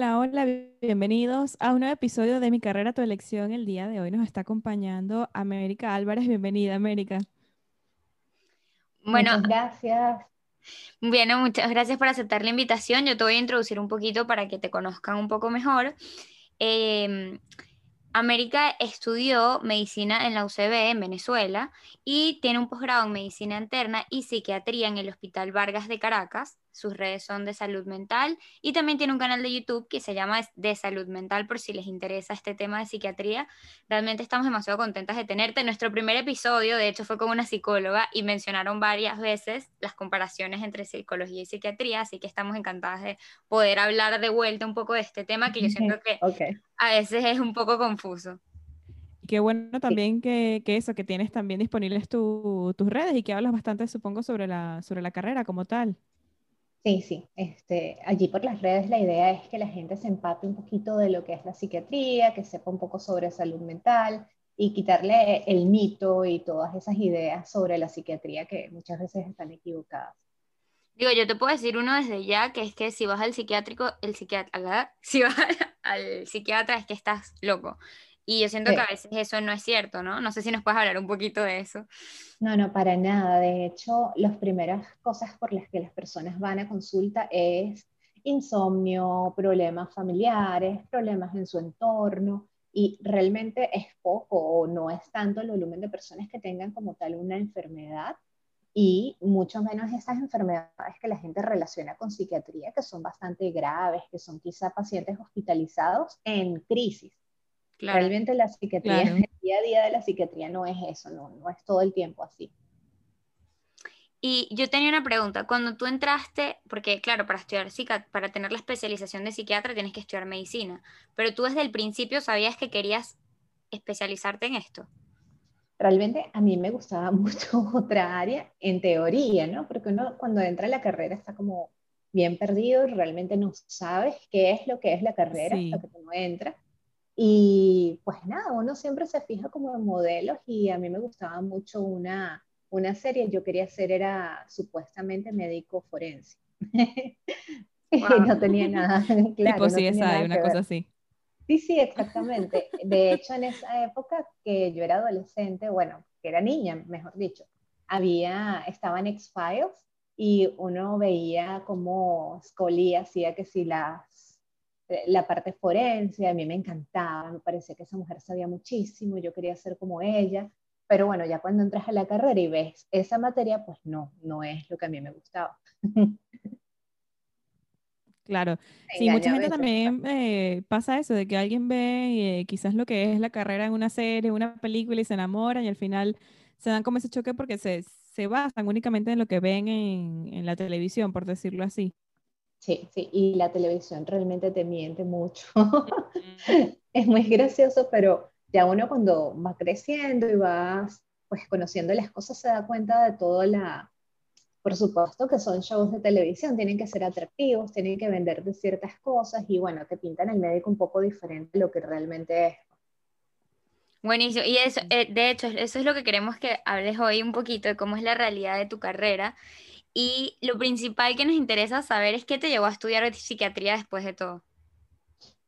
Hola, hola, bienvenidos a un nuevo episodio de Mi Carrera, Tu Elección. El día de hoy nos está acompañando América Álvarez. Bienvenida, América. Bueno, muchas gracias. Bueno, muchas gracias por aceptar la invitación. Yo te voy a introducir un poquito para que te conozcan un poco mejor. Eh, América estudió medicina en la UCB en Venezuela y tiene un posgrado en medicina interna y psiquiatría en el Hospital Vargas de Caracas. Sus redes son de salud mental y también tiene un canal de YouTube que se llama De Salud Mental por si les interesa este tema de psiquiatría. Realmente estamos demasiado contentas de tenerte. Nuestro primer episodio, de hecho, fue con una psicóloga y mencionaron varias veces las comparaciones entre psicología y psiquiatría, así que estamos encantadas de poder hablar de vuelta un poco de este tema que yo siento que a veces es un poco confuso. Qué bueno también que, que, eso, que tienes también disponibles tus redes y que hablas bastante, supongo, sobre la, sobre la carrera como tal. Sí, sí. Este, allí por las redes la idea es que la gente se empape un poquito de lo que es la psiquiatría, que sepa un poco sobre salud mental y quitarle el mito y todas esas ideas sobre la psiquiatría que muchas veces están equivocadas. Digo, yo te puedo decir uno desde ya, que es que si vas al psiquiátrico, el psiquiatra, si vas al psiquiatra es que estás loco. Y yo siento que a veces eso no es cierto, ¿no? No sé si nos puedes hablar un poquito de eso. No, no, para nada. De hecho, las primeras cosas por las que las personas van a consulta es insomnio, problemas familiares, problemas en su entorno, y realmente es poco o no es tanto el volumen de personas que tengan como tal una enfermedad y mucho menos esas enfermedades que la gente relaciona con psiquiatría, que son bastante graves, que son quizá pacientes hospitalizados en crisis. Realmente la psiquiatría, el día a día de la psiquiatría no es eso, no, no es todo el tiempo así. Y yo tenía una pregunta, cuando tú entraste, porque claro, para estudiar para tener la especialización de psiquiatra tienes que estudiar medicina, pero tú desde el principio sabías que querías especializarte en esto. Realmente a mí me gustaba mucho otra área en teoría, ¿no? Porque uno cuando entra a la carrera está como bien perdido, realmente no sabes qué es lo que es la carrera hasta que uno entra. Y pues nada, uno siempre se fija como en modelos y a mí me gustaba mucho una, una serie, yo quería ser, era supuestamente médico forense. no tenía nada claro. Tipo sí, esa, una cosa así. Sí, sí, exactamente. De hecho, en esa época que yo era adolescente, bueno, que era niña, mejor dicho, había, estaba en X-Files y uno veía como Scully hacía que si las la parte forense, a mí me encantaba, me parecía que esa mujer sabía muchísimo, yo quería ser como ella, pero bueno, ya cuando entras a la carrera y ves esa materia, pues no, no es lo que a mí me gustaba. Claro, sí, mucha gente también eh, pasa eso, de que alguien ve eh, quizás lo que es la carrera en una serie, una película y se enamoran y al final se dan como ese choque porque se, se basan únicamente en lo que ven en, en la televisión, por decirlo así. Sí, sí, y la televisión realmente te miente mucho. es muy gracioso, pero ya uno cuando va creciendo y va pues conociendo las cosas se da cuenta de todo la, por supuesto que son shows de televisión, tienen que ser atractivos, tienen que vender de ciertas cosas y bueno, te pintan el médico un poco diferente de lo que realmente es. Buenísimo, y eso, eh, de hecho, eso es lo que queremos que hables hoy un poquito de cómo es la realidad de tu carrera y lo principal que nos interesa saber es qué te llevó a estudiar psiquiatría después de todo.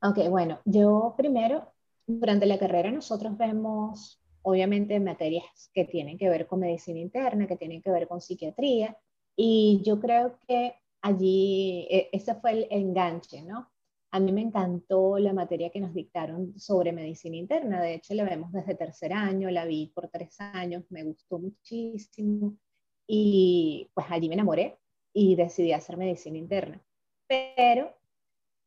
Ok, bueno, yo primero, durante la carrera nosotros vemos, obviamente, materias que tienen que ver con medicina interna, que tienen que ver con psiquiatría, y yo creo que allí, e, ese fue el enganche, ¿no? A mí me encantó la materia que nos dictaron sobre medicina interna, de hecho la vemos desde tercer año, la vi por tres años, me gustó muchísimo. Y pues allí me enamoré y decidí hacer medicina interna. Pero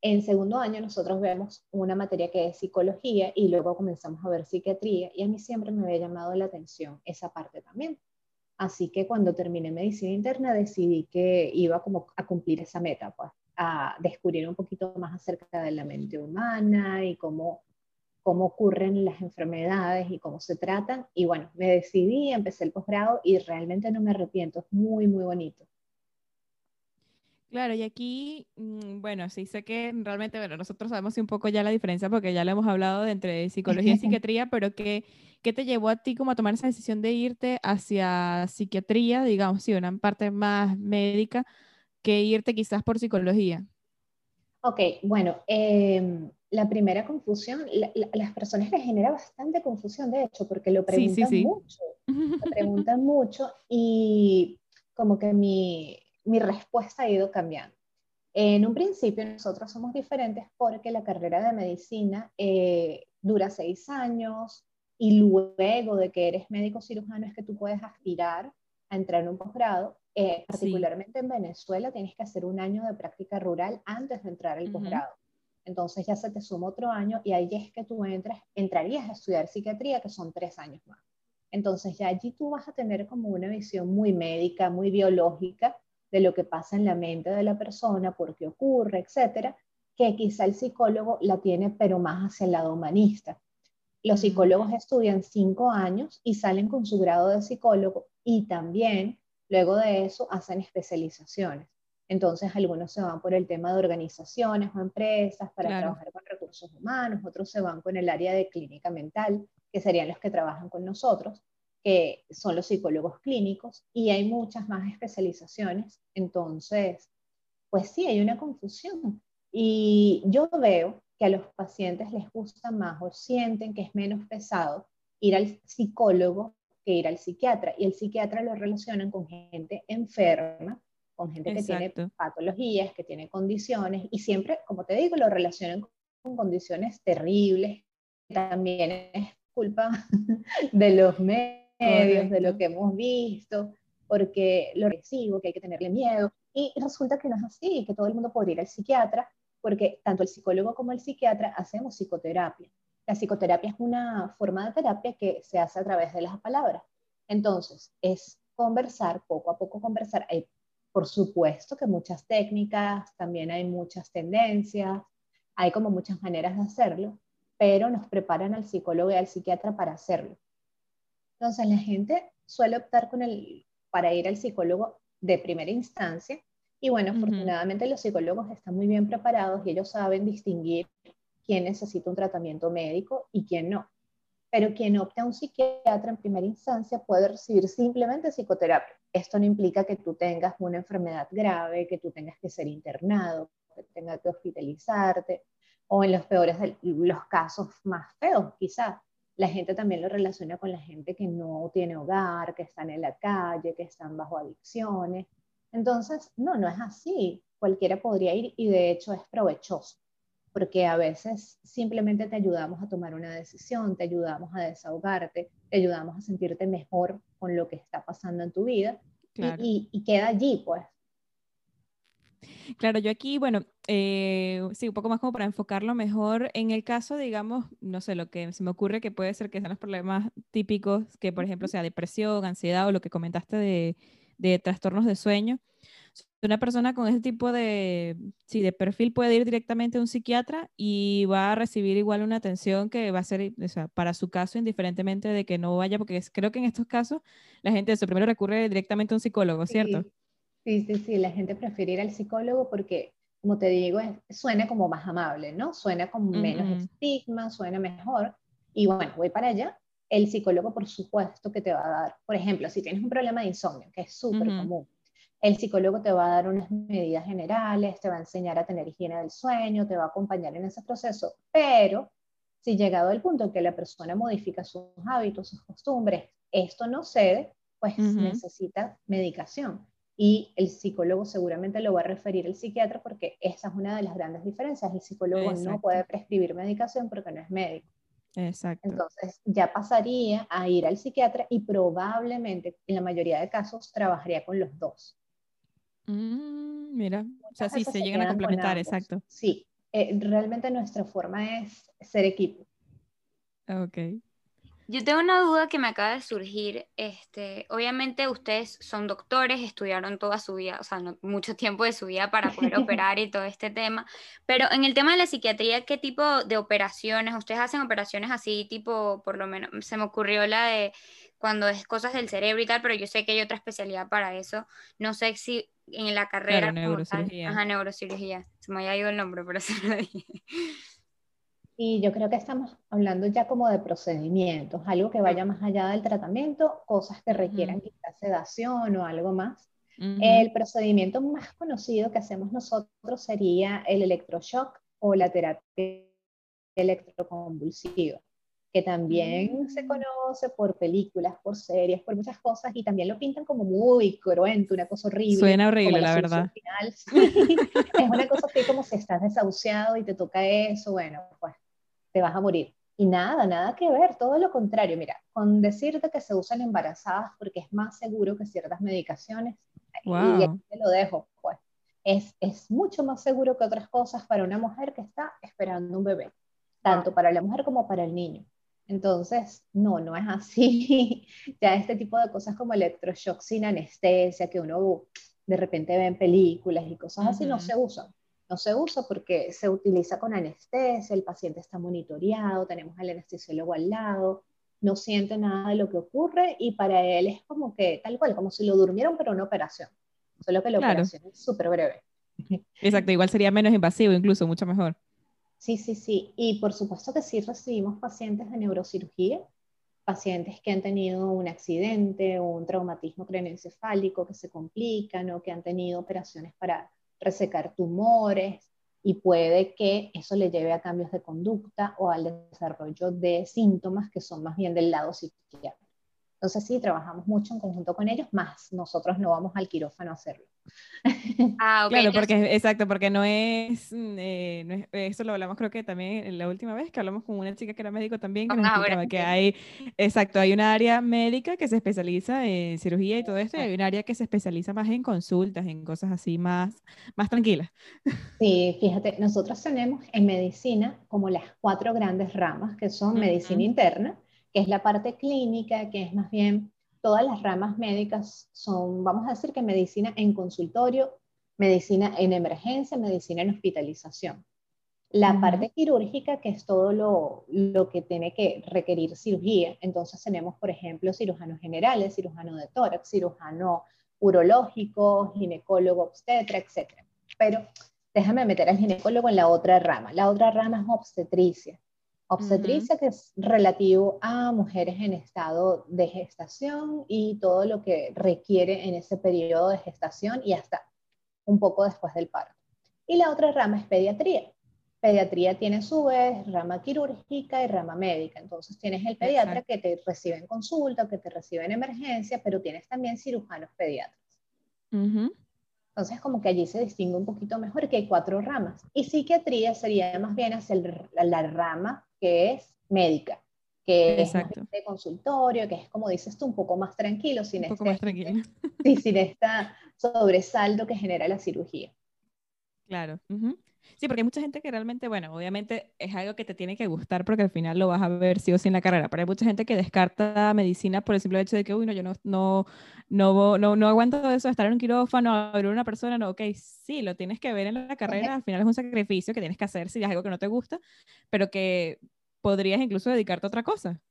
en segundo año nosotros vemos una materia que es psicología y luego comenzamos a ver psiquiatría y a mí siempre me había llamado la atención esa parte también. Así que cuando terminé medicina interna decidí que iba como a cumplir esa meta, pues a descubrir un poquito más acerca de la mente humana y cómo, cómo ocurren las enfermedades y cómo se tratan. Y bueno, me decidí, empecé el posgrado y realmente no me arrepiento, es muy, muy bonito. Claro, y aquí, mm, bueno, sí sé que realmente, bueno, nosotros sabemos un poco ya la diferencia porque ya lo hemos hablado de entre psicología y psiquiatría, pero ¿qué, ¿qué te llevó a ti como a tomar esa decisión de irte hacia psiquiatría, digamos, sí, una parte más médica, que irte quizás por psicología? Ok, bueno, em, la primera confusión, las personas les genera bastante confusión, de hecho, porque lo preguntan mucho, lo preguntan mucho y como que mi, mi respuesta ha ido cambiando. En un principio nosotros somos diferentes porque la carrera de medicina eh, dura seis años y luego de que eres médico cirujano es que tú puedes aspirar a entrar en un posgrado. Eh, particularmente en Venezuela tienes que hacer un año de práctica rural antes de entrar al posgrado. Entonces ya se te suma otro año y ahí es que tú entras, entrarías a estudiar psiquiatría, que son tres años más. Entonces ya allí tú vas a tener como una visión muy médica, muy biológica de lo que pasa en la mente de la persona, por qué ocurre, etcétera, que quizá el psicólogo la tiene, pero más hacia el lado humanista. Los psicólogos estudian cinco años y salen con su grado de psicólogo y también luego de eso hacen especializaciones. Entonces algunos se van por el tema de organizaciones o empresas para trabajar con recursos humanos, otros se van con el área de clínica mental, que serían los que trabajan con nosotros, que son los psicólogos clínicos, y hay muchas más especializaciones. Entonces, pues sí, hay una confusión. Y yo veo que a los pacientes les gusta más o sienten que es menos pesado ir al psicólogo que ir al psiquiatra. Y el psiquiatra lo relacionan con gente enferma, con gente que tiene patologías, que tiene condiciones, y siempre, como te digo, lo relacionan con condiciones terribles. También es culpa de los medios, de lo que hemos visto, porque lo recibo, que hay que tenerle miedo. Y resulta que no es así, que todo el mundo podría ir al psiquiatra, porque tanto el psicólogo como el psiquiatra hacemos psicoterapia. La psicoterapia es una forma de terapia que se hace a través de las palabras. Entonces, es conversar, poco a poco conversar. Hay, por supuesto que muchas técnicas, también hay muchas tendencias, hay como muchas maneras de hacerlo, pero nos preparan al psicólogo y al psiquiatra para hacerlo. Entonces la gente suele optar con el, para ir al psicólogo de primera instancia y bueno, afortunadamente los psicólogos están muy bien preparados y ellos saben distinguir quién necesita un tratamiento médico y quién no. Pero quien opta a un psiquiatra en primera instancia puede recibir simplemente psicoterapia. Esto no implica que tú tengas una enfermedad grave, que tú tengas que ser internado, que tengas que hospitalizarte, o en los peores de los casos más feos, quizás, la gente también lo relaciona con la gente que no tiene hogar, que están en la calle, que están bajo adicciones. Entonces, no, no es así. Cualquiera podría ir y de hecho es provechoso, porque a veces simplemente te ayudamos a tomar una decisión, te ayudamos a desahogarte, te ayudamos a sentirte mejor con lo que está pasando en tu vida y, y queda allí, pues. Claro, yo aquí, bueno, eh, sí, un poco más como para enfocarlo mejor. En el caso, digamos, no sé, lo que se me ocurre que puede ser que sean los problemas típicos, que por ejemplo sea depresión, ansiedad o lo que comentaste de, de trastornos de sueño. Una persona con ese tipo de, sí, de perfil puede ir directamente a un psiquiatra y va a recibir igual una atención que va a ser o sea, para su caso, indiferentemente de que no vaya, porque creo que en estos casos la gente eso, primero recurre directamente a un psicólogo, ¿cierto? Sí, sí, sí, la gente prefiere ir al psicólogo porque, como te digo, suena como más amable, ¿no? Suena con menos estigma, suena mejor. Y bueno, voy para allá. El psicólogo, por supuesto, que te va a dar, por ejemplo, si tienes un problema de insomnio, que es súper común, el psicólogo te va a dar unas medidas generales, te va a enseñar a tener higiene del sueño, te va a acompañar en ese proceso, pero si llegado el punto en que la persona modifica sus hábitos, sus costumbres, esto no cede, pues necesita medicación y el psicólogo seguramente lo va a referir al psiquiatra porque esa es una de las grandes diferencias. El psicólogo no puede prescribir medicación porque no es médico. Exacto. Entonces ya pasaría a ir al psiquiatra y probablemente en la mayoría de casos trabajaría con los dos. Mm, mira, o sea, sí, se, llegan a complementar, exacto. Sí, eh, realmente nuestra forma es ser equipo. Ok. Yo tengo una duda que me acaba de surgir. Este, obviamente ustedes son doctores, estudiaron toda su vida, o sea, mucho tiempo de su vida para poder operar y todo este tema. Pero en el tema de la psiquiatría, ¿qué tipo de operaciones? ¿Ustedes hacen operaciones así, tipo, por lo menos, se me ocurrió la de cuando es cosas del cerebro y tal, pero yo sé que hay otra especialidad para eso. No sé si en la carrera. Claro, neurocirugía. ajá, neurocirugía. Se me había ido el nombre, pero se lo dije. Y yo creo que estamos hablando ya como de procedimientos, algo que vaya más allá del tratamiento, cosas que requieran quizás sedación o algo más. El procedimiento más conocido que hacemos nosotros sería el electroshock o la terapia electroconvulsiva, que también se mm. conoce por películas, por series, por muchas cosas, y también lo pintan como muy cruento, una cosa horrible. Suena horrible, la, verdad. es una cosa que como si estás desahuciado y te toca eso, bueno, pues te vas a morir. Y nada, nada que ver, todo lo contrario. Mira, con decirte que se usan embarazadas porque es más seguro que ciertas medicaciones, y te lo dejo, pues, es, es mucho más seguro que otras cosas para una mujer que está esperando un bebé, tanto para la mujer como para el niño. Entonces, no, no es así. ya este tipo de cosas como electroshock sin anestesia, que uno de repente ve en películas y cosas así, no se usan no se usa porque se utiliza con anestesia, el paciente está monitoreado, tenemos al anestesiólogo al lado, no siente nada de lo que ocurre y para él es como que tal cual, como si lo durmieron pero una operación, solo que la operación es súper breve. Exacto, igual sería menos invasivo, incluso mucho mejor. Sí, sí, sí. Y por supuesto que sí recibimos pacientes de neurocirugía, pacientes que han tenido un accidente o un traumatismo craneoencefálico que se complican o que han tenido operaciones para resecar tumores y puede que eso le lleve a cambios de conducta o al desarrollo de síntomas que son más bien del lado psiquiátrico. Entonces sí, trabajamos mucho en conjunto con ellos, más nosotros no vamos al quirófano a hacerlo. Ah, Claro, porque exacto, porque no es, mm, eh, no es, eso lo hablamos creo que también la última vez que hablamos con una chica que era médico también, que nos ah, explicaba que hay, exacto, hay un área médica que se especializa en cirugía y todo esto, y hay un área que se especializa más en consultas, en cosas así más, más tranquilas. Sí, fíjate, nosotros tenemos en medicina como las cuatro grandes ramas, que son medicina interna, que es la parte clínica, que es más bien todas las ramas médicas son, vamos a decir que medicina en consultorio, medicina en emergencia, medicina en hospitalización. La parte quirúrgica, que es todo lo, lo, que tiene que requerir cirugía. Entonces tenemos, por ejemplo, cirujanos generales, cirujano de tórax, cirujano urológico, ginecólogo obstetra, etc. Pero déjame meter al ginecólogo en la otra rama. La otra rama es obstetricia. Obstetricia, que es relativo a mujeres en estado de gestación y todo lo que requiere en ese periodo de gestación y hasta un poco después del parto. Y la otra rama es pediatría. Pediatría tiene su vez rama quirúrgica y rama médica. Entonces tienes el pediatra que te recibe en consulta, que te recibe en emergencia, pero tienes también cirujanos pediatras. Entonces, como que allí se distingue un poquito mejor que hay cuatro ramas. Y psiquiatría sería más bien hacia la rama que es médica, que es de consultorio, que es como dices tú, un poco más tranquilo, sin, un poco este, más Sí, sin esta sobresalto que genera la cirugía. Claro. Sí, porque hay mucha gente que realmente, bueno, obviamente es algo que te tiene que gustar porque al final lo vas a ver sí o sí en la carrera, pero hay mucha gente que descarta medicina por el simple hecho de que, uy, no, yo no, no, no, no, no aguanto eso estar en un quirófano, abrir una persona, no, ok, sí, lo tienes que ver en la carrera, al final es un sacrificio que tienes que hacer si es algo que no te gusta, pero que podrías incluso dedicarte a otra cosa.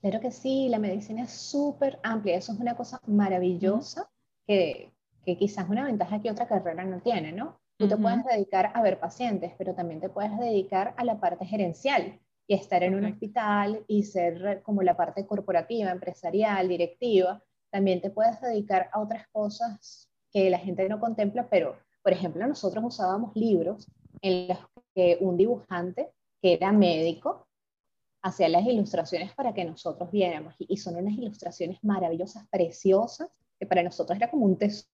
Claro que sí, la medicina es súper amplia, eso es una cosa maravillosa que, que quizás una ventaja que otra carrera no tiene, ¿no? Tú te puedes dedicar a ver pacientes, pero también te puedes dedicar a la parte gerencial y estar en un hospital y ser como la parte corporativa, empresarial, directiva. También te puedes dedicar a otras cosas que la gente no contempla, pero, por ejemplo, nosotros usábamos libros en los que un dibujante que era médico hacía las ilustraciones para que nosotros viéramos. Y son unas ilustraciones maravillosas, preciosas, que para nosotros era como un tesoro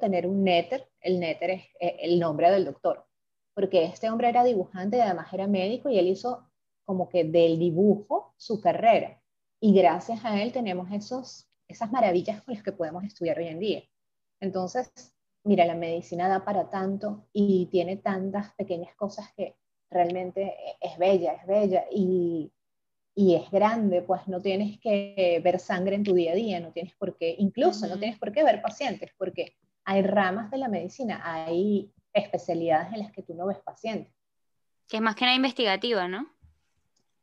tener un netter, el netter es eh, el nombre del doctor, porque este hombre era dibujante y además era médico y él hizo como que del dibujo su carrera. Y gracias a él tenemos esos, esas maravillas con las que podemos estudiar hoy en día. Entonces, mira, la medicina da para tanto y tiene tantas pequeñas cosas que realmente es bella, es bella. Y y es grande, pues no tienes que ver sangre en tu día a día, no tienes por qué, incluso no tienes por qué ver pacientes, porque hay ramas de la medicina, hay especialidades en las que tú no ves pacientes. Que es más que nada investigativa, ¿no?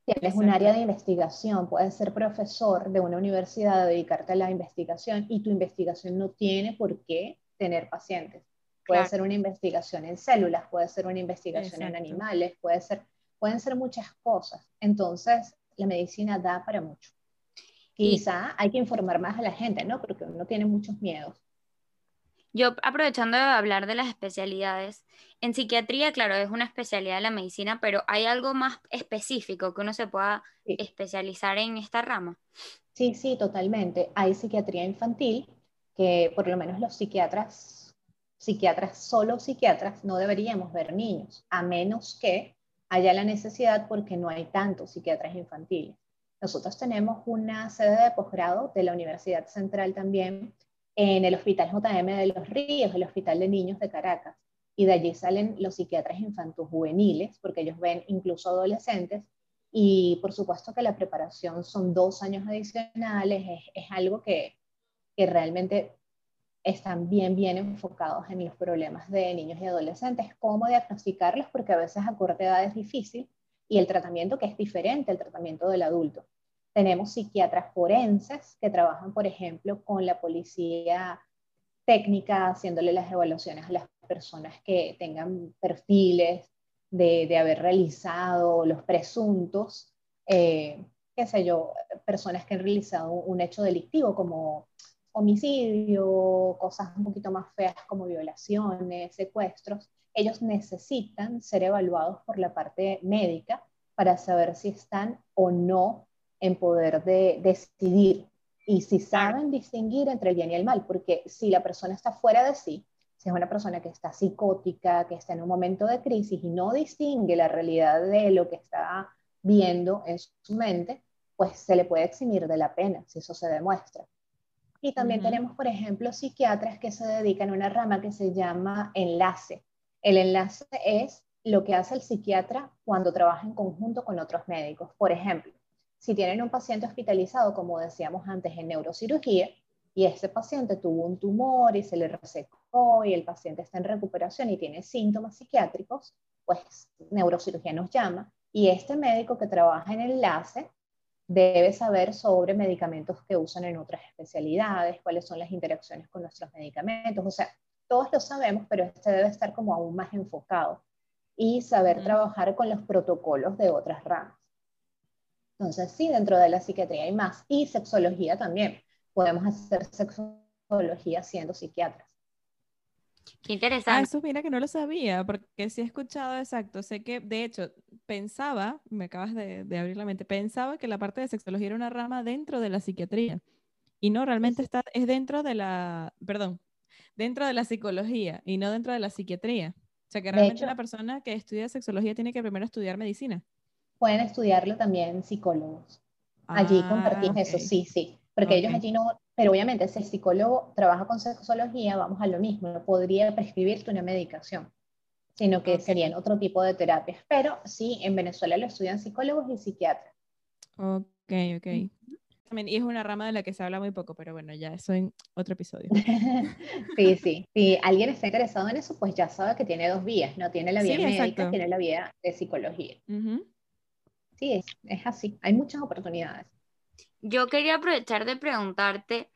Tienes un área de investigación, puedes ser profesor de una universidad, dedicarte a la investigación y tu investigación no tiene por qué tener pacientes. Puede ser una investigación en células, puede ser una investigación en animales, puede ser, pueden ser muchas cosas. Entonces, la medicina da para mucho. Quizá hay que informar más a la gente, ¿no? Porque uno tiene muchos miedos. Yo, aprovechando de hablar de las especialidades, en psiquiatría, claro, es una especialidad de la medicina, pero ¿hay algo más específico que uno se pueda especializar en esta rama? Sí, sí, totalmente. Hay psiquiatría infantil, que por lo menos los psiquiatras, psiquiatras, solo psiquiatras, no deberíamos ver niños, a menos que haya la necesidad porque no hay tantos psiquiatras infantiles. Nosotros tenemos una sede de posgrado de la Universidad Central también en el Hospital JM de Los Ríos, el Hospital de Niños de Caracas, y de allí salen los psiquiatras infantos juveniles, porque ellos ven incluso adolescentes, y por supuesto que la preparación son dos años adicionales, es, algo que, que realmente están bien, bien enfocados en los problemas de niños y adolescentes, cómo diagnosticarlos, porque a veces a corta edad es difícil, y el tratamiento que es diferente al tratamiento del adulto. Tenemos psiquiatras forenses que trabajan, por ejemplo, con la policía técnica, haciéndole las evaluaciones a las personas que tengan perfiles de, haber realizado los presuntos, eh, qué sé yo, personas que han realizado un hecho delictivo como homicidio, cosas un poquito más feas como violaciones, secuestros, ellos necesitan ser evaluados por la parte médica para saber si están o no en poder de decidir y si saben distinguir entre el bien y el mal, porque si la persona está fuera de sí, si es una persona que está psicótica, que está en un momento de crisis y no distingue la realidad de lo que está viendo en su mente, pues se le puede eximir de la pena si eso se demuestra. Y también tenemos, por ejemplo, psiquiatras que se dedican a una rama que se llama enlace. El enlace es lo que hace el psiquiatra cuando trabaja en conjunto con otros médicos. Por ejemplo, si tienen un paciente hospitalizado, como decíamos antes, en neurocirugía, y ese paciente tuvo un tumor y se le resecó y el paciente está en recuperación y tiene síntomas psiquiátricos, pues neurocirugía nos llama y este médico que trabaja en enlace debe saber sobre medicamentos que usan en otras especialidades, cuáles son las interacciones con nuestros medicamentos. O sea, todos lo sabemos, pero este debe estar como aún más enfocado y saber trabajar con los protocolos de otras ramas. Entonces, sí, dentro de la psiquiatría hay más. Y sexología también. Podemos hacer sexología siendo psiquiatras. Qué interesante. Ah, eso mira que no lo sabía, porque sí he escuchado exacto. Sé que, de hecho, pensaba, me acabas de, abrir la mente, pensaba que la parte de sexología era una rama dentro de la psiquiatría. Y no, realmente está, es dentro de la, perdón, dentro de la psicología y no dentro de la psiquiatría. O sea que realmente una persona que estudia sexología tiene que primero estudiar medicina. Pueden estudiarlo también psicólogos. Allí ah, compartimos eso, sí, sí. Porque ellos allí no, pero obviamente si el psicólogo trabaja con sexología, vamos a lo mismo, no podría prescribirte una medicación, sino que serían otro tipo de terapias. Pero sí, en Venezuela lo estudian psicólogos y psiquiatras. Ok, ok. Y es una rama de la que se habla muy poco, pero bueno, ya eso en otro episodio. sí, sí. Si alguien está interesado en eso, pues ya sabe que tiene dos vías, ¿no? Tiene la vía médica, tiene la vía de psicología. Sí, es, es así. Hay muchas oportunidades. Yo quería aprovechar de preguntarte,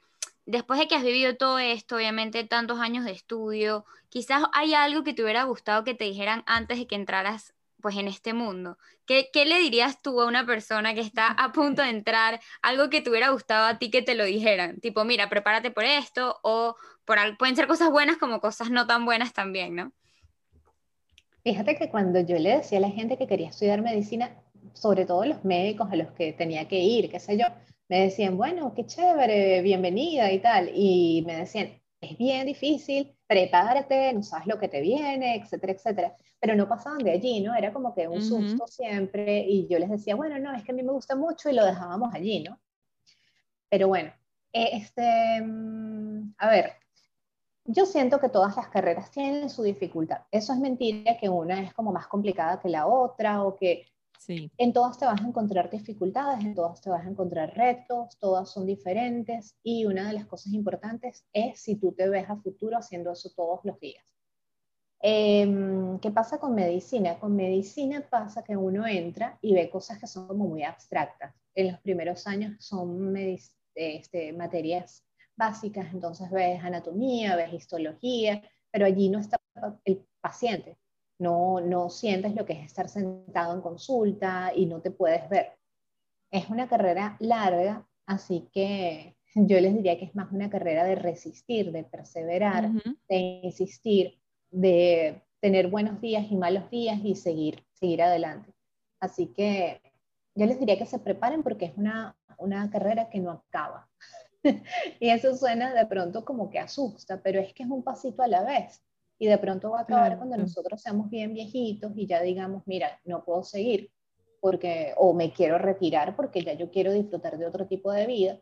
después de que has vivido todo esto, obviamente tantos años de estudio, quizás hay algo que te hubiera gustado que te dijeran antes de que entraras pues en este mundo. ¿Qué, ¿Qué, le dirías tú a una persona que está a punto de entrar, algo que te hubiera gustado a ti que te lo dijeran? Tipo, mira, prepárate por esto, o pueden ser cosas buenas como cosas no tan buenas también, ¿no? Fíjate que cuando yo le decía a la gente que quería estudiar medicina, sobre todo los médicos a los que tenía que ir, qué sé yo, me decían, bueno, qué chévere, bienvenida y tal. Y me decían, es bien difícil, prepárate, no sabes lo que te viene, etcétera, etcétera. Pero no pasaban de allí, ¿no? Era como que un susto siempre. Y yo les decía, bueno, no, es que a mí me gusta mucho y lo dejábamos allí, ¿no? Pero bueno, este, mm, a ver, yo siento que todas las carreras tienen su dificultad. Eso es mentira que una es como más complicada que la otra o que Sí. En todas te vas a encontrar dificultades, en todas te vas a encontrar retos, todas son diferentes y una de las cosas importantes es si tú te ves a futuro haciendo eso todos los días. Em, ¿Qué pasa con medicina? Con medicina pasa que uno entra y ve cosas que son como muy abstractas. En los primeros años son este, materias básicas, entonces ves anatomía, ves histología, pero allí no está el paciente, no, no sientes lo que es estar sentado en consulta y no te puedes ver. Es una carrera larga, así que yo les diría que es más una carrera de resistir, de perseverar, de insistir, de tener buenos días y malos días y seguir, seguir adelante. Así que yo les diría que se preparen porque es una, una carrera que no acaba. y eso suena de pronto como que asusta, pero es que es un pasito a la vez y de pronto va a acabar cuando nosotros seamos bien viejitos y ya digamos, mira, no puedo seguir porque o me quiero retirar porque ya yo quiero disfrutar de otro tipo de vida,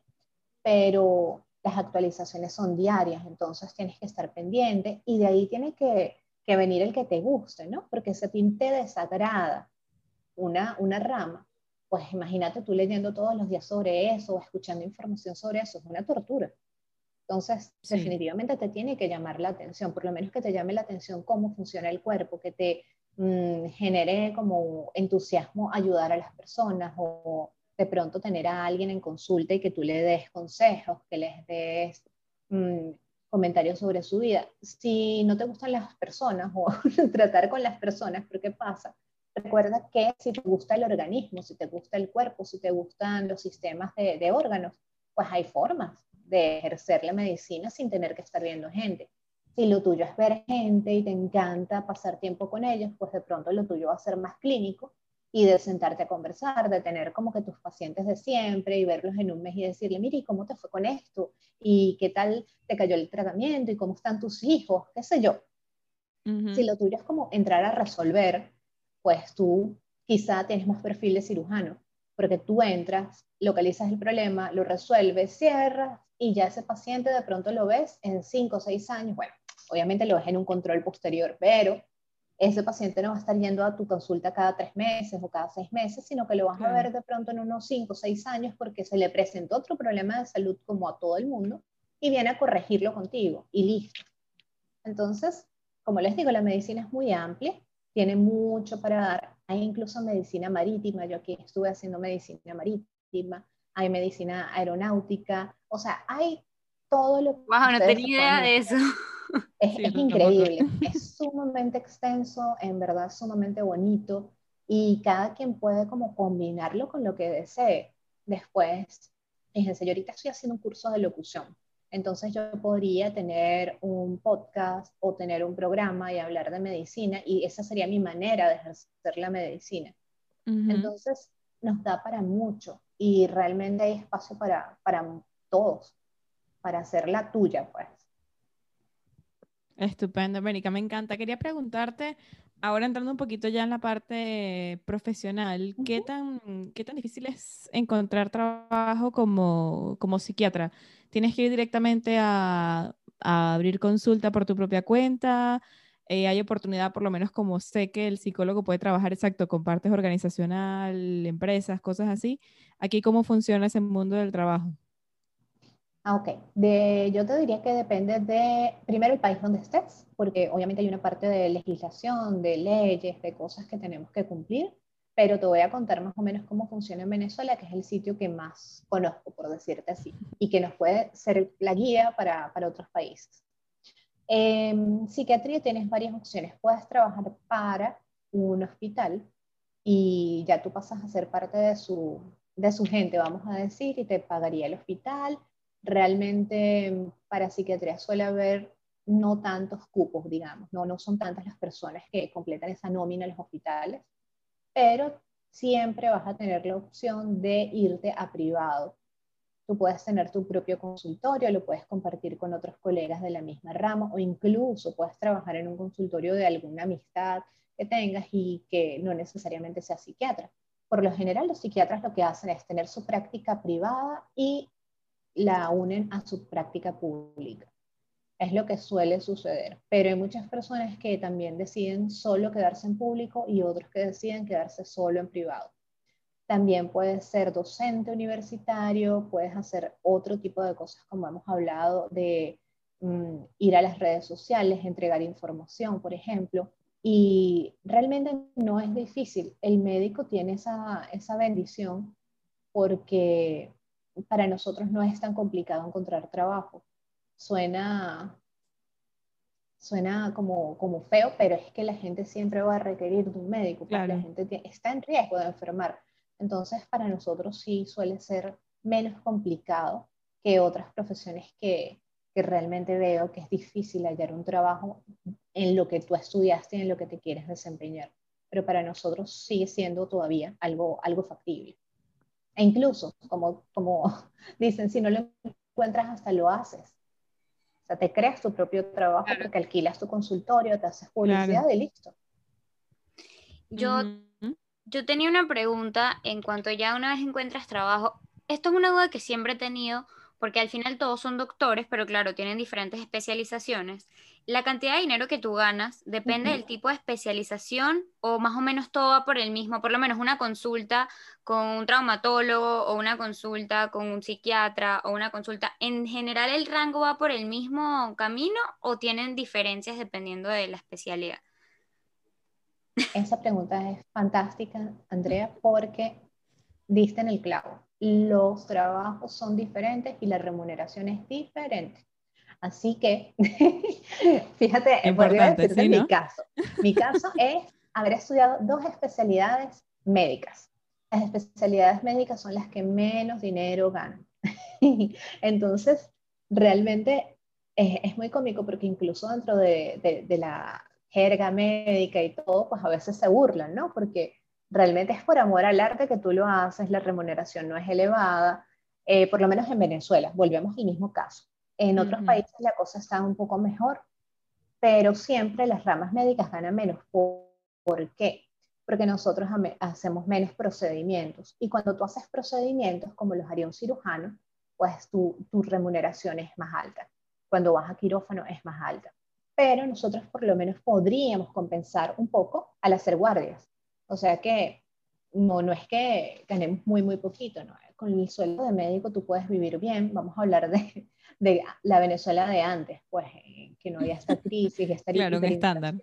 pero las actualizaciones son diarias, entonces tienes que estar pendiente y de ahí tiene que, que venir el que te guste, ¿no? Porque si a ti te desagrada una, una rama, pues imagínate tú leyendo todos los días sobre eso escuchando información sobre eso, es una tortura. Entonces, definitivamente te tiene que llamar la atención, por lo menos que te llame la atención cómo funciona el cuerpo, que te mm, genere como entusiasmo ayudar a las personas o de pronto tener a alguien en consulta y que tú le des consejos, que les des mm, comentarios sobre su vida. Si no te gustan las personas o tratar con las personas, ¿pero qué pasa? Recuerda que si te gusta el organismo, si te gusta el cuerpo, si te gustan los sistemas de, de órganos, pues hay formas de ejercer la medicina sin tener que estar viendo gente. Si lo tuyo es ver gente y te encanta pasar tiempo con ellos, pues de pronto lo tuyo va a ser más clínico y de sentarte a conversar, de tener como que tus pacientes de siempre y verlos en un mes y decirle, mire, ¿y cómo te fue con esto? ¿Y qué tal te cayó el tratamiento? ¿Y cómo están tus hijos? ¿Qué sé yo? Si lo tuyo es como entrar a resolver, pues tú quizá tienes más perfil de cirujano, porque tú entras, localizas el problema, lo resuelves, cierras y ya ese paciente de pronto lo ves en 5 o 6 años, bueno, obviamente lo ves en un control posterior, pero ese paciente no va a estar yendo a tu consulta cada 3 meses o cada 6 meses, sino que lo vas a ver de pronto en unos 5 o 6 años porque se le presentó otro problema de salud como a todo el mundo y viene a corregirlo contigo y listo. Entonces, como les digo, la medicina es muy amplia, tiene mucho para dar. Hay incluso medicina marítima, yo aquí estuve haciendo medicina marítima, hay medicina aeronáutica, o sea, hay todo lo que... Wow, no tenía idea de eso. Es, increíble, es sumamente extenso, en verdad sumamente bonito y cada quien puede como combinarlo con lo que desee. Después, fíjense, yo ahorita estoy haciendo un curso de locución, entonces yo podría tener un podcast o tener un programa y hablar de medicina y esa sería mi manera de ejercer la medicina. Entonces nos da para mucho y realmente hay espacio para, para todos, para hacer la tuya, pues. Estupendo, América, me encanta. Quería preguntarte, ahora entrando un poquito ya en la parte profesional, ¿qué, tan, ¿qué tan difícil es encontrar trabajo como, como psiquiatra? ¿Tienes que ir directamente a, a abrir consulta por tu propia cuenta? Eh, hay oportunidad, por lo menos como sé que el psicólogo puede trabajar exacto con partes organizacional, empresas, cosas así. Aquí, ¿cómo funciona ese mundo del trabajo? Ah, ok. De, yo te diría que depende de, primero, el país donde estés, porque obviamente hay una parte de legislación, de leyes, de cosas que tenemos que cumplir, pero te voy a contar más o menos cómo funciona en Venezuela, que es el sitio que más conozco, por decirte así, y que nos puede ser la guía para, para otros países. En psiquiatría tienes varias opciones. Puedes trabajar para un hospital y ya tú pasas a ser parte de su, de su gente, vamos a decir, y te pagaría el hospital. Realmente para psiquiatría suele haber no tantos cupos, digamos, no, no son tantas las personas que completan esa nómina en los hospitales, pero siempre vas a tener la opción de irte a privado Tú puedes tener tu propio consultorio, lo puedes compartir con otros colegas de la misma rama o incluso puedes trabajar en un consultorio de alguna amistad que tengas y que no necesariamente sea psiquiatra. Por lo general, los psiquiatras lo que hacen es tener su práctica privada y la unen a su práctica pública. Es lo que suele suceder. Pero hay muchas personas que también deciden solo quedarse en público y otros que deciden quedarse solo en privado. También puedes ser docente universitario, puedes hacer otro tipo de cosas como hemos hablado de mm, ir a las redes sociales, entregar información, por ejemplo. Y realmente no es difícil. El médico tiene esa, esa bendición porque para nosotros no es tan complicado encontrar trabajo. Suena, suena como, como feo, pero es que la gente siempre va a requerir de un médico, porque la gente está en riesgo de enfermar. Entonces, para nosotros sí suele ser menos complicado que otras profesiones que, que realmente veo que es difícil hallar un trabajo en lo que tú estudiaste y en lo que te quieres desempeñar. Pero para nosotros sigue siendo todavía algo, algo factible. E incluso, como, como dicen, si no lo encuentras, hasta lo haces. O sea, te creas tu propio trabajo porque alquilas tu consultorio, te haces publicidad y listo. Yo, yo tenía una pregunta en cuanto ya una vez encuentras trabajo. Esto es una duda que siempre he tenido porque al final todos son doctores, pero claro, tienen diferentes especializaciones. La cantidad de dinero que tú ganas depende del tipo de especialización o más o menos todo va por el mismo, por lo menos una consulta con un traumatólogo o una consulta con un psiquiatra o una consulta. ¿En general el rango va por el mismo camino o tienen diferencias dependiendo de la especialidad? Esa pregunta es fantástica, Andrea, porque diste en el clavo los trabajos son diferentes y la remuneración es diferente. Así que, fíjate, Importante, decirte mi caso. Mi caso es haber estudiado dos especialidades médicas. Las especialidades médicas son las que menos dinero ganan. Entonces, realmente es, muy cómico porque incluso dentro de, de, de la jerga médica y todo, pues a veces se burlan, ¿no? Porque realmente es por amor al arte que tú lo haces, la remuneración no es elevada, eh, por lo menos en Venezuela, volvemos al mismo caso. En otros países la cosa está un poco mejor, pero siempre las ramas médicas ganan menos. ¿Por, qué? Porque nosotros hacemos menos procedimientos y cuando tú haces procedimientos como los haría un cirujano, pues tu, tu remuneración es más alta. Cuando vas a quirófano es más alta. Pero nosotros por lo menos podríamos compensar un poco al hacer guardias o sea que no, no es que ganemos muy, muy poquito, ¿no? Con el sueldo de médico tú puedes vivir bien. Vamos a hablar de, de la Venezuela de antes, pues, eh, que no había esta crisis, esta Claro, un estándar.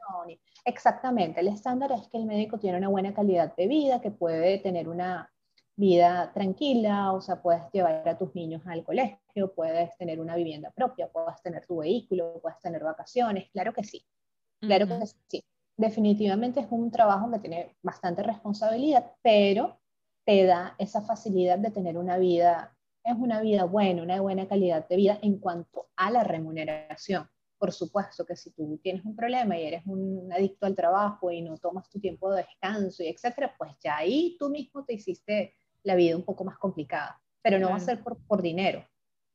Exactamente, el estándar es que el médico tiene una buena calidad de vida, que puede tener una vida tranquila, o sea, puedes llevar a tus niños al colegio, puedes tener una vivienda propia, puedes tener tu vehículo, puedes tener vacaciones, claro que sí, claro que sí definitivamente es un trabajo que tiene bastante responsabilidad, pero te da esa facilidad de tener una vida, es una vida buena, una buena calidad de vida en cuanto a la remuneración. Por supuesto que si tú tienes un problema y eres un adicto al trabajo y no tomas tu tiempo de descanso y etcétera, pues ya ahí tú mismo te hiciste la vida un poco más complicada. Pero no va a ser por, por dinero,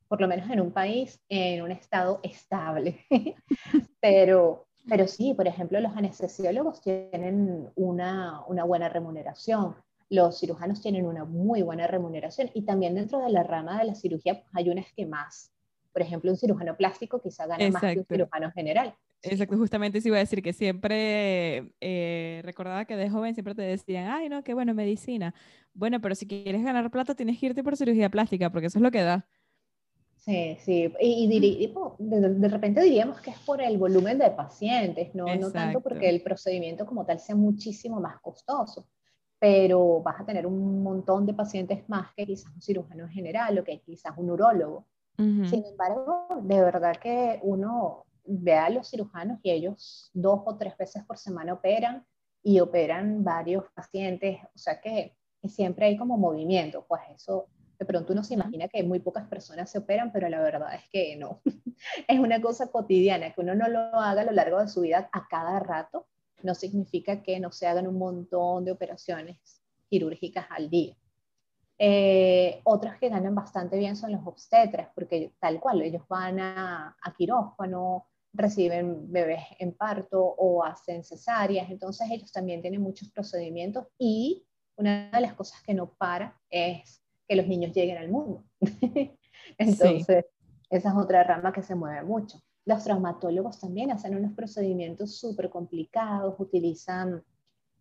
por lo menos en un país, en un estado estable. pero pero sí, por ejemplo, los anestesiólogos tienen una, una buena remuneración, los cirujanos tienen una muy buena remuneración y también dentro de la rama de la cirugía pues, hay unas que más. Por ejemplo, un cirujano plástico quizá gana más que un cirujano general. Exacto, justamente sí iba a decir que siempre eh, recordaba que de joven siempre te decían, ay, no, qué bueno, medicina. Bueno, pero si quieres ganar plata tienes que irte por cirugía plástica, porque eso es lo que da. Sí, sí, y, de, repente diríamos que es por el volumen de pacientes, no, no tanto porque el procedimiento como tal sea muchísimo más costoso, pero vas a tener un montón de pacientes más que quizás un cirujano general o que quizás un urólogo. Sin embargo, de verdad que uno ve a los cirujanos y ellos dos o tres veces por semana operan y operan varios pacientes, o sea que, que siempre hay como movimiento, pues eso de pronto uno se imagina que muy pocas personas se operan, pero la verdad es que no. es una cosa cotidiana, que uno no lo haga a lo largo de su vida a cada rato, no significa que no se hagan un montón de operaciones quirúrgicas al día. Eh, otros que ganan bastante bien son los obstetras, porque tal cual, ellos van a, a quirófano, reciben bebés en parto o hacen cesáreas, entonces ellos también tienen muchos procedimientos y una de las cosas que no para es que los niños lleguen al mundo. Entonces, esa es otra rama que se mueve mucho. Los traumatólogos también hacen unos procedimientos súper complicados, utilizan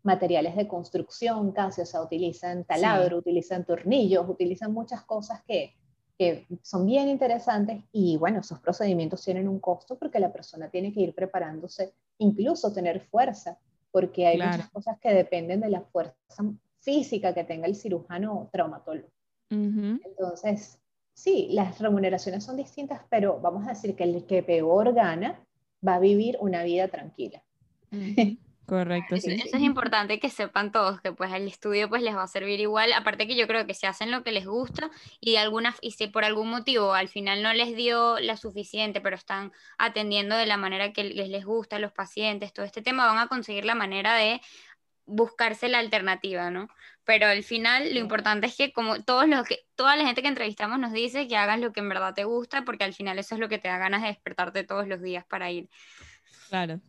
materiales de construcción casi, o sea, utilizan taladro, utilizan tornillos, utilizan muchas cosas que, que son bien interesantes y bueno, esos procedimientos tienen un costo porque la persona tiene que ir preparándose, incluso tener fuerza, porque hay muchas cosas que dependen de la fuerza física que tenga el cirujano traumatólogo. Entonces, sí, las remuneraciones son distintas, pero vamos a decir que el que peor gana va a vivir una vida tranquila. Correcto, sí. Eso es importante que sepan todos, que pues el estudio pues les va a servir igual, aparte que yo creo que se hacen lo que les gusta y de alguna, y si por algún motivo al final no les dio la suficiente, pero están atendiendo de la manera que les, les gusta a los pacientes, todo este tema, van a conseguir la manera de buscarse la alternativa, ¿no? Pero al final lo importante es que como todos los que, toda la gente que entrevistamos nos dice que hagas lo que en verdad te gusta, porque al final eso es lo que te da ganas de despertarte todos los días para ir. Claro.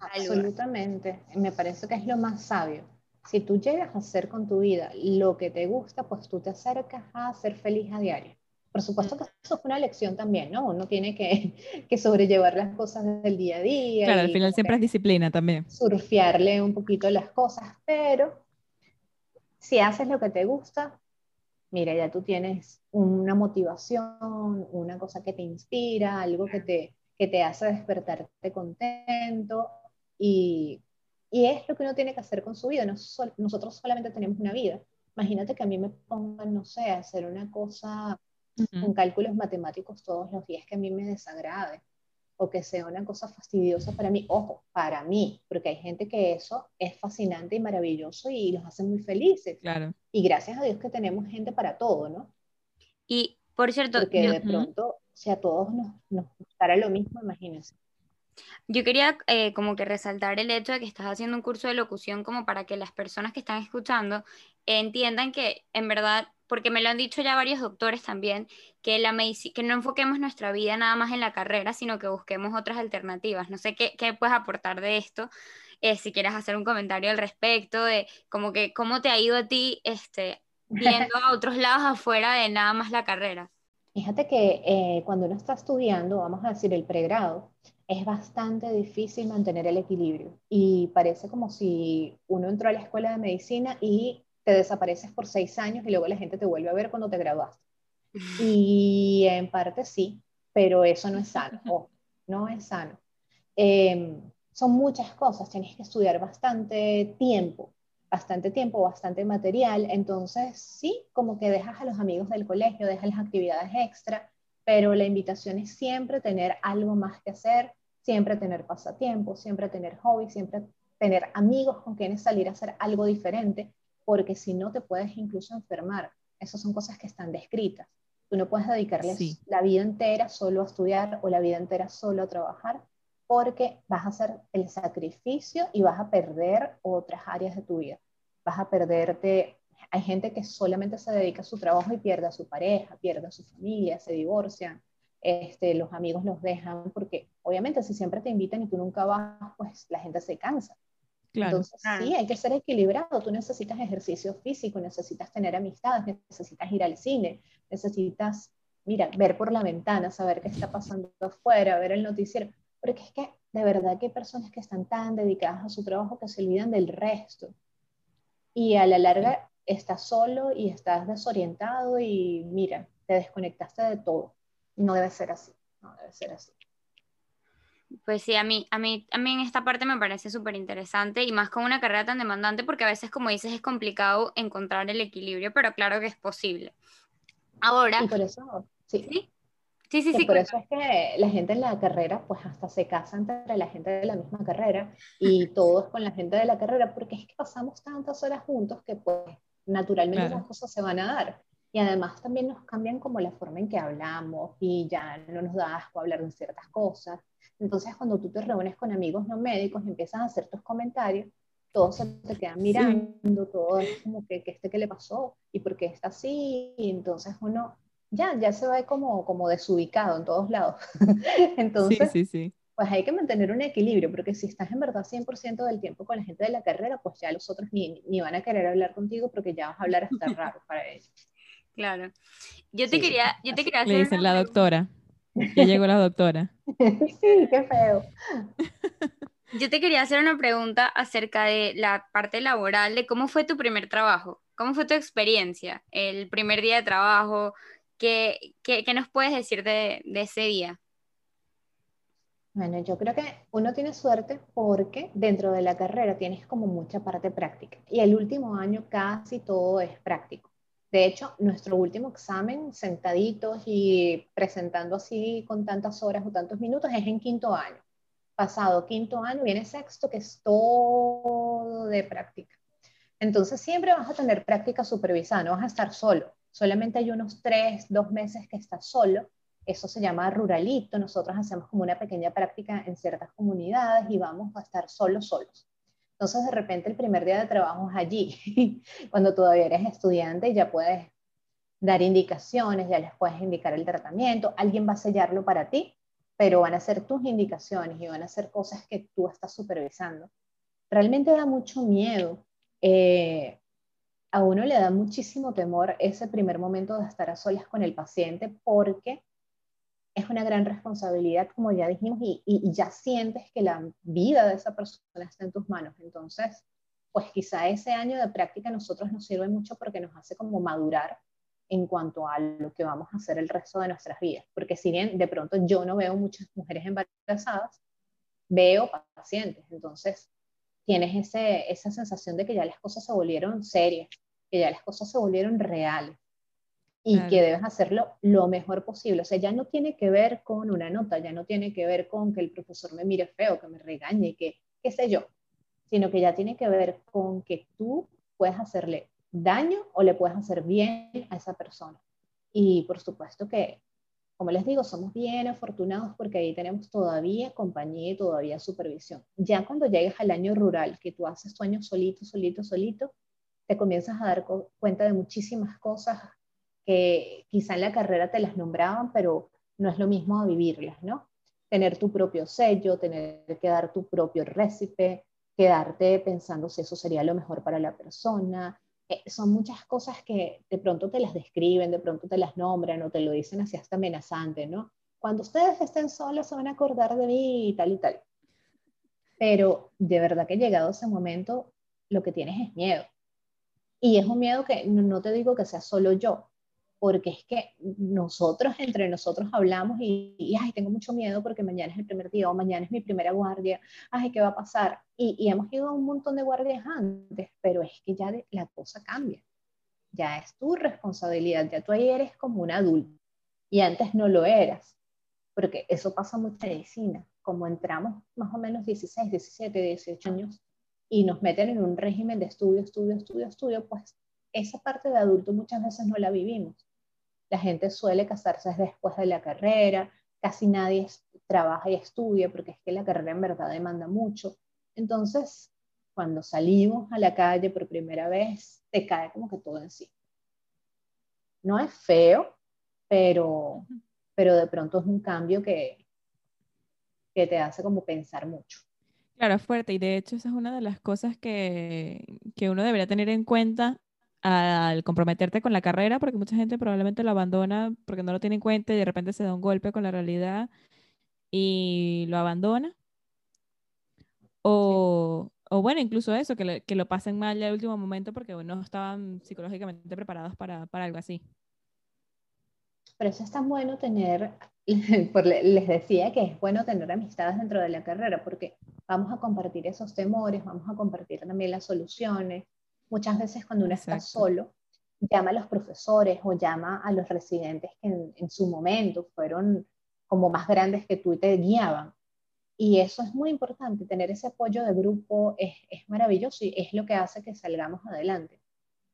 Absolutamente. Me parece que es lo más sabio. Si tú llegas a hacer con tu vida lo que te gusta, pues tú te acercas a ser feliz a diario. Por supuesto que eso es una lección también, ¿no? Uno tiene que, que sobrellevar las cosas del día a día. Claro, al final siempre es disciplina también. Surfearle un poquito las cosas, pero si haces lo que te gusta, mira, ya tú tienes una motivación, una cosa que te inspira, algo que te, que te hace despertarte contento y, y es lo que uno tiene que hacer con su vida. nosotros solamente tenemos una vida. Imagínate que a mí me pongan, no sé, a hacer una cosa con cálculos matemáticos todos los días que a mí me desagrade o que sea una cosa fastidiosa para mí. Ojo, para mí, porque hay gente que eso es fascinante y maravilloso y los hace muy felices. Claro. Y gracias a Dios que tenemos gente para todo, ¿no? Y por cierto, porque de pronto, si a todos nos, nos gustara lo mismo, imagínense. Yo quería eh, como que resaltar el hecho de que estás haciendo un curso de locución como para que las personas que están escuchando entiendan que en verdad porque me lo han dicho ya varios doctores también, que, la que no enfoquemos nuestra vida nada más en la carrera, sino que busquemos otras alternativas. No sé qué, qué puedes aportar de esto, eh, si quieres hacer un comentario al respecto, de como que cómo te ha ido a ti este, viendo a otros lados afuera de nada más la carrera. Fíjate que eh, cuando uno está estudiando, vamos a decir el pregrado, es bastante difícil mantener el equilibrio y parece como si uno entró a la escuela de medicina y te desapareces por seis años y luego la gente te vuelve a ver cuando te graduaste. Y en parte sí, pero eso no es sano, no es sano. Em, son muchas cosas, tienes que estudiar bastante tiempo, bastante tiempo, bastante material, entonces sí, como que dejas a los amigos del colegio, dejas las actividades extra, pero la invitación es siempre tener algo más que hacer, siempre tener pasatiempos, siempre tener hobbies, siempre tener amigos con quienes salir a hacer algo diferente, porque si no te puedes incluso enfermar. Esas son cosas que están descritas. Tú no puedes dedicarles la vida entera solo a estudiar o la vida entera solo a trabajar, porque vas a hacer el sacrificio y vas a perder otras áreas de tu vida. Vas a perderte, hay gente que solamente se dedica a su trabajo y pierde a su pareja, pierde a su familia, se divorcian, este, los amigos los dejan, porque obviamente si siempre te invitan y tú nunca vas, pues la gente se cansa. Entonces, sí, hay que ser equilibrado. Tú necesitas ejercicio físico, necesitas tener amistades, necesitas ir al cine, necesitas, mira, ver por la ventana, saber qué está pasando afuera, ver el noticiero. Porque es que de verdad que hay personas que están tan dedicadas a su trabajo que se olvidan del resto. Y a la larga estás solo y estás desorientado y mira, te desconectaste de todo. No debe ser así, no debe ser así. Pues sí, a mí, a mí también esta parte me parece súper interesante y más con una carrera tan demandante porque a veces, como dices, es complicado encontrar el equilibrio, pero claro que es posible. Ahora... Y por eso, sí. Sí, sí, sí. sí por eso es que la gente en la carrera, pues hasta se casa entre la gente de la misma carrera y todos con la gente de la carrera, porque es que pasamos tantas horas juntos que pues naturalmente las cosas se van a dar. Y además también nos cambian como la forma en que hablamos y ya no nos da asco hablar de ciertas cosas. Entonces, cuando tú te reúnes con amigos no médicos y empiezas a hacer tus comentarios, todos se te quedan mirando, todo es como que, que este que le pasó y por qué está así. Y entonces uno ya, ya se va como, como desubicado en todos lados. entonces, sí, sí, pues hay que mantener un equilibrio, porque si estás en verdad 100% del tiempo con la gente de la carrera, pues ya los otros ni, ni van a querer hablar contigo porque ya vas a hablar hasta raro para ellos. Claro. Yo te quería, yo te quería hacer Le dicen la doctora. Ya llegó la doctora. sí, qué feo. Yo te quería hacer una pregunta acerca de la parte laboral, de cómo fue tu primer trabajo, cómo fue tu experiencia, el primer día de trabajo, qué, qué, qué nos puedes decir de, de ese día. Bueno, yo creo que uno tiene suerte porque dentro de la carrera tienes como mucha parte práctica y el último año casi todo es práctico. De hecho, nuestro último examen, sentaditos y presentando así con tantas horas o tantos minutos, es en quinto año. Pasado quinto año viene sexto, que es todo de práctica. Entonces siempre vas a tener práctica supervisada, no vas a estar solo. Solamente hay unos tres, dos meses que estás solo eso se llama ruralito. Nosotros hacemos como una pequeña práctica en ciertas comunidades y vamos a estar solos, solos. Entonces, de repente, el primer día de trabajo es allí, cuando todavía eres estudiante ya puedes dar indicaciones, ya les puedes indicar el tratamiento, alguien va a sellarlo para ti, pero van a ser tus indicaciones y van a ser cosas que tú estás supervisando. Realmente da mucho miedo. Eh, a uno le da muchísimo temor ese primer momento de estar a solas con el paciente porque es una gran responsabilidad, como ya dijimos, y, ya sientes que la vida de esa persona está en tus manos. Entonces, pues quizá ese año de práctica a nosotros nos sirve mucho porque nos hace como madurar en cuanto a lo que vamos a hacer el resto de nuestras vidas. Porque si bien de pronto yo no veo muchas mujeres embarazadas, veo pacientes. Entonces, tienes ese, esa sensación de que ya las cosas se volvieron serias, que ya las cosas se volvieron reales y que debes hacerlo lo mejor posible. O sea, ya no tiene que ver con una nota, ya no tiene que ver con que el profesor me mire feo, que me regañe, que qué sé yo, sino que ya tiene que ver con que tú puedes hacerle daño o le puedes hacer bien a esa persona. Y por supuesto que, como les digo, somos bien afortunados porque ahí tenemos todavía compañía y todavía supervisión. Ya cuando llegues al año rural, que tú haces tu año solito, solito, solito, te comienzas a dar cuenta de muchísimas cosas que quizá en la carrera te las nombraban, pero no es lo mismo vivirlas, ¿no? Tener tu propio sello, tener que dar tu propio récipe, quedarte pensando si eso sería lo mejor para la persona. Eh, son muchas cosas que de pronto te las describen, de pronto te las nombran o te lo dicen así hasta amenazante, ¿no? Cuando ustedes estén solos se van a acordar de mí y tal y tal. Pero de verdad que llegado ese momento, lo que tienes es miedo. Y es un miedo que no te digo que sea solo yo, porque es que nosotros entre nosotros hablamos y, ay, tengo mucho miedo porque mañana es el primer día o mañana es mi primera guardia, ay, ¿qué va a pasar? Y, hemos ido a un montón de guardias antes, pero es que ya la cosa cambia. Ya es tu responsabilidad, ya tú ahí eres como un adulto y antes no lo eras, porque eso pasa mucho en medicina. Como entramos más o menos 16, 17, 18 años y nos meten en un régimen de estudio, estudio, estudio, estudio, pues esa parte de adulto muchas veces no la vivimos la gente suele casarse después de la carrera, casi nadie trabaja y estudia porque es que la carrera en verdad demanda mucho. Entonces, cuando salimos a la calle por primera vez, te cae como que todo en sí. No es feo, pero, pero de pronto es un cambio que, que te hace como pensar mucho. Claro, fuerte. Y de hecho esa es una de las cosas que, que uno debería tener en cuenta al comprometerte con la carrera, porque mucha gente probablemente lo abandona porque no lo tiene en cuenta y de repente se da un golpe con la realidad y lo abandona. O, o bueno, incluso eso, que, que, lo pasen mal ya al último momento porque no estaban psicológicamente preparados para, para algo así. Por eso es tan bueno tener, les decía que es bueno tener amistades dentro de la carrera, porque vamos a compartir esos temores, vamos a compartir también las soluciones, Muchas veces cuando uno está solo, llama a los profesores o llama a los residentes que en, su momento fueron como más grandes que tú y te guiaban. Y eso es muy importante, tener ese apoyo de grupo es, es maravilloso y es lo que hace que salgamos adelante.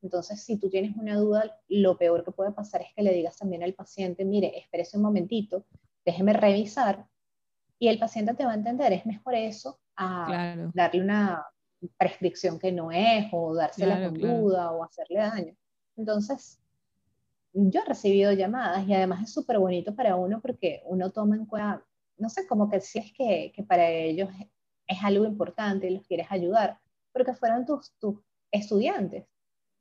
Entonces, si tú tienes una duda, lo peor que puede pasar es que le digas también al paciente, mire, espérese un momentito, déjeme revisar, y el paciente te va a entender, es mejor eso a darle una, prescripción que no es, o dársela con duda, o hacerle daño. Entonces, yo he recibido llamadas y además es súper bonito para uno porque uno toma en cuenta, no sé, como que si es que, que para ellos es algo importante y los quieres ayudar, porque fueron tus, tus estudiantes.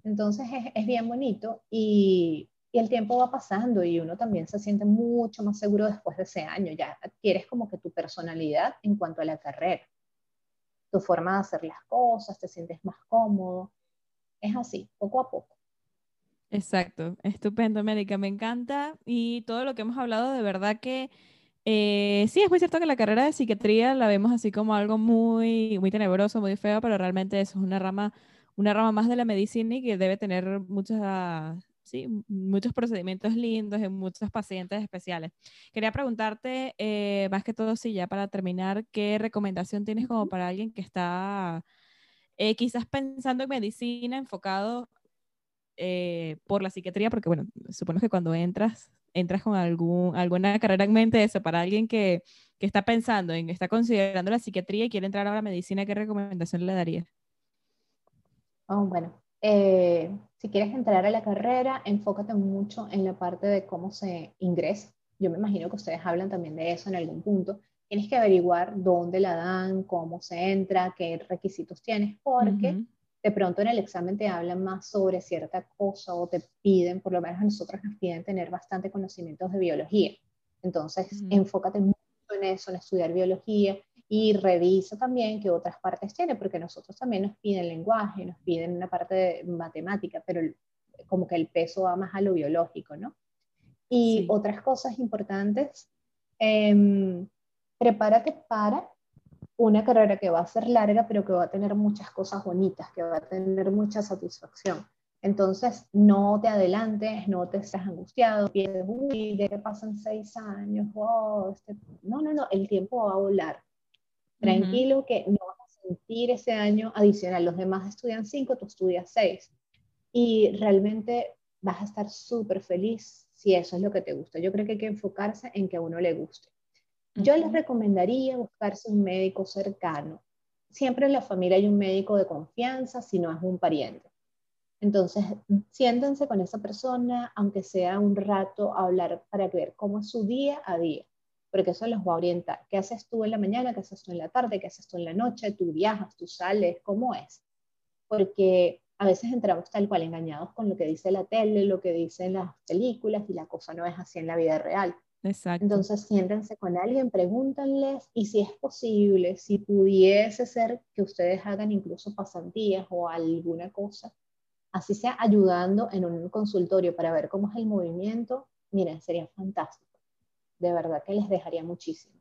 Entonces es, es bien bonito y, Y el tiempo va pasando y uno también se siente mucho más seguro después de ese año. Ya adquieres como que tu personalidad en cuanto a la carrera, tu forma de hacer las cosas, te sientes más cómodo. Es así, poco a poco. Exacto, estupendo, América, me encanta. Y todo lo que hemos hablado, de verdad que eh, sí, es muy cierto que la carrera de psiquiatría la vemos así como algo muy, muy tenebroso, muy feo, pero realmente eso es una rama, una rama más de la medicina y que debe tener muchas, sí, muchos procedimientos lindos y muchos pacientes especiales. Quería preguntarte, eh, más que todo, sí, ya para terminar, ¿qué recomendación tienes como para alguien que está eh, quizás pensando en medicina enfocado por la psiquiatría? Porque, bueno, supongo que cuando entras entras con algún, alguna carrera en mente, eso, para alguien que, que está pensando en, está considerando la psiquiatría y quiere entrar a la medicina, ¿qué recomendación le darías? Oh, bueno, eh, si quieres entrar a la carrera, enfócate mucho en la parte de cómo se ingresa. Yo me imagino que ustedes hablan también de eso en algún punto. Tienes que averiguar dónde la dan, cómo se entra, qué requisitos tienes, porque de pronto en el examen te hablan más sobre cierta cosa o te piden, por lo menos a nosotros nos piden tener bastante conocimientos de biología. Entonces, enfócate mucho en eso, en estudiar biología y revisa también qué otras partes tiene, porque nosotros también nos piden lenguaje, nos piden una parte de matemática, pero como que el peso va más a lo biológico, ¿no? Y otras cosas importantes, em, prepárate para una carrera que va a ser larga, pero que va a tener muchas cosas bonitas, que va a tener mucha satisfacción. Entonces, no te adelantes, no te estés angustiado, pienses, uy, de que pasan seis años, este... no, no, no, el tiempo va a volar. Tranquilo que no vas a sentir ese año adicional. Los demás estudian cinco, tú estudias seis. Y realmente vas a estar súper feliz si eso es lo que te gusta. Yo creo que hay que enfocarse en que a uno le guste. Yo les recomendaría buscarse un médico cercano. Siempre en la familia hay un médico de confianza, si no es un pariente. Entonces, siéntense con esa persona, aunque sea un rato, a hablar para ver cómo es su día a día, porque eso los va a orientar. ¿Qué haces tú en la mañana? ¿Qué haces tú en la tarde? ¿Qué haces tú en la noche? ¿Tú viajas? ¿Tú sales? ¿Cómo es? Porque a veces entramos tal cual engañados con lo que dice la tele, lo que dicen las películas y la cosa no es así en la vida real. Exacto. Entonces siéntense con alguien, pregúntenles y si es posible, si pudiese ser que ustedes hagan incluso pasantías o alguna cosa, así sea ayudando en un consultorio para ver cómo es el movimiento, miren, sería fantástico. De verdad que les dejaría muchísimo.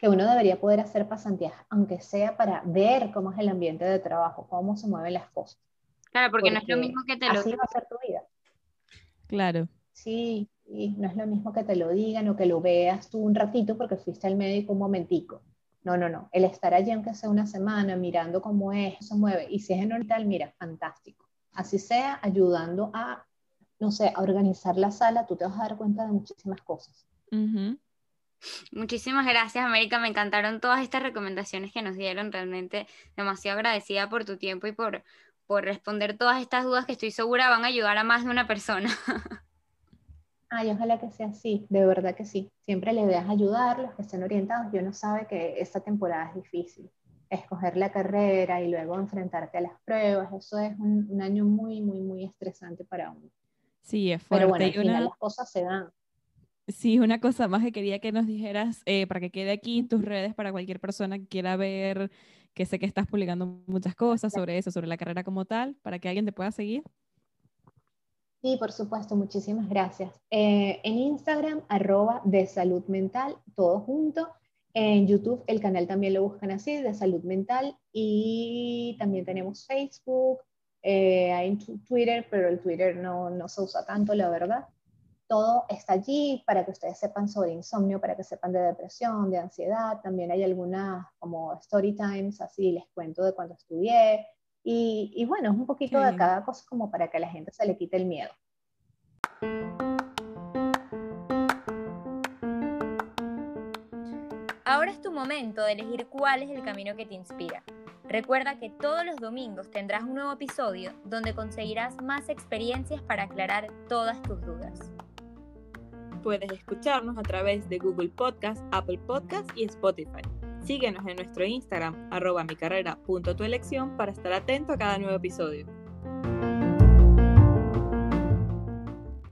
Que uno debería poder hacer pasantías, aunque sea para ver cómo es el ambiente de trabajo, cómo se mueven las cosas. Claro, porque, no es lo mismo que te lo Así va a ser tu vida. Claro. Sí, y no es lo mismo que te lo digan o que lo veas tú un ratito porque fuiste al médico un momentico. No, no, no. El estar allí aunque sea una semana mirando cómo es, se mueve. Y si es en hospital, mira, fantástico. Así sea, ayudando a, no sé, a organizar la sala, tú te vas a dar cuenta de muchísimas cosas. Muchísimas gracias, América. Me encantaron todas estas recomendaciones que nos dieron. Realmente demasiado agradecida por tu tiempo y por, por responder todas estas dudas que estoy segura van a ayudar a más de una persona. Ay, ojalá que sea así, de verdad que sí. Siempre la idea es ayudar, los que estén orientados. Yo no sabe que esta temporada es difícil. Escoger la carrera y luego enfrentarte a las pruebas, eso es un, año muy, muy, muy estresante para uno. Sí, es fuerte. Pero bueno, al final las cosas se dan. Sí, una cosa más que quería que nos dijeras, eh, para que quede aquí en tus redes para cualquier persona que quiera ver, que sé que estás publicando muchas cosas sobre eso, sobre la carrera como tal, para que alguien te pueda seguir. Sí, por supuesto, muchísimas gracias. Eh, en Instagram, arroba de salud mental, todo junto. En YouTube, el canal también lo buscan así, de salud mental. Y también tenemos Facebook, eh, hay Twitter, pero el Twitter no, no se usa tanto, la verdad. Todo está allí para que ustedes sepan sobre insomnio, para que sepan de depresión, de ansiedad. También hay algunas como story times, así les cuento de cuando estudié, y, bueno, es un poquito de cada cosa como para que a la gente se le quite el miedo. Ahora es tu momento de elegir cuál es el camino que te inspira. Recuerda que todos los domingos tendrás un nuevo episodio donde conseguirás más experiencias para aclarar todas tus dudas. Puedes escucharnos a través de Google Podcast, Apple Podcast y Spotify. Síguenos en nuestro Instagram, arroba mi carrera para estar atento a cada nuevo episodio.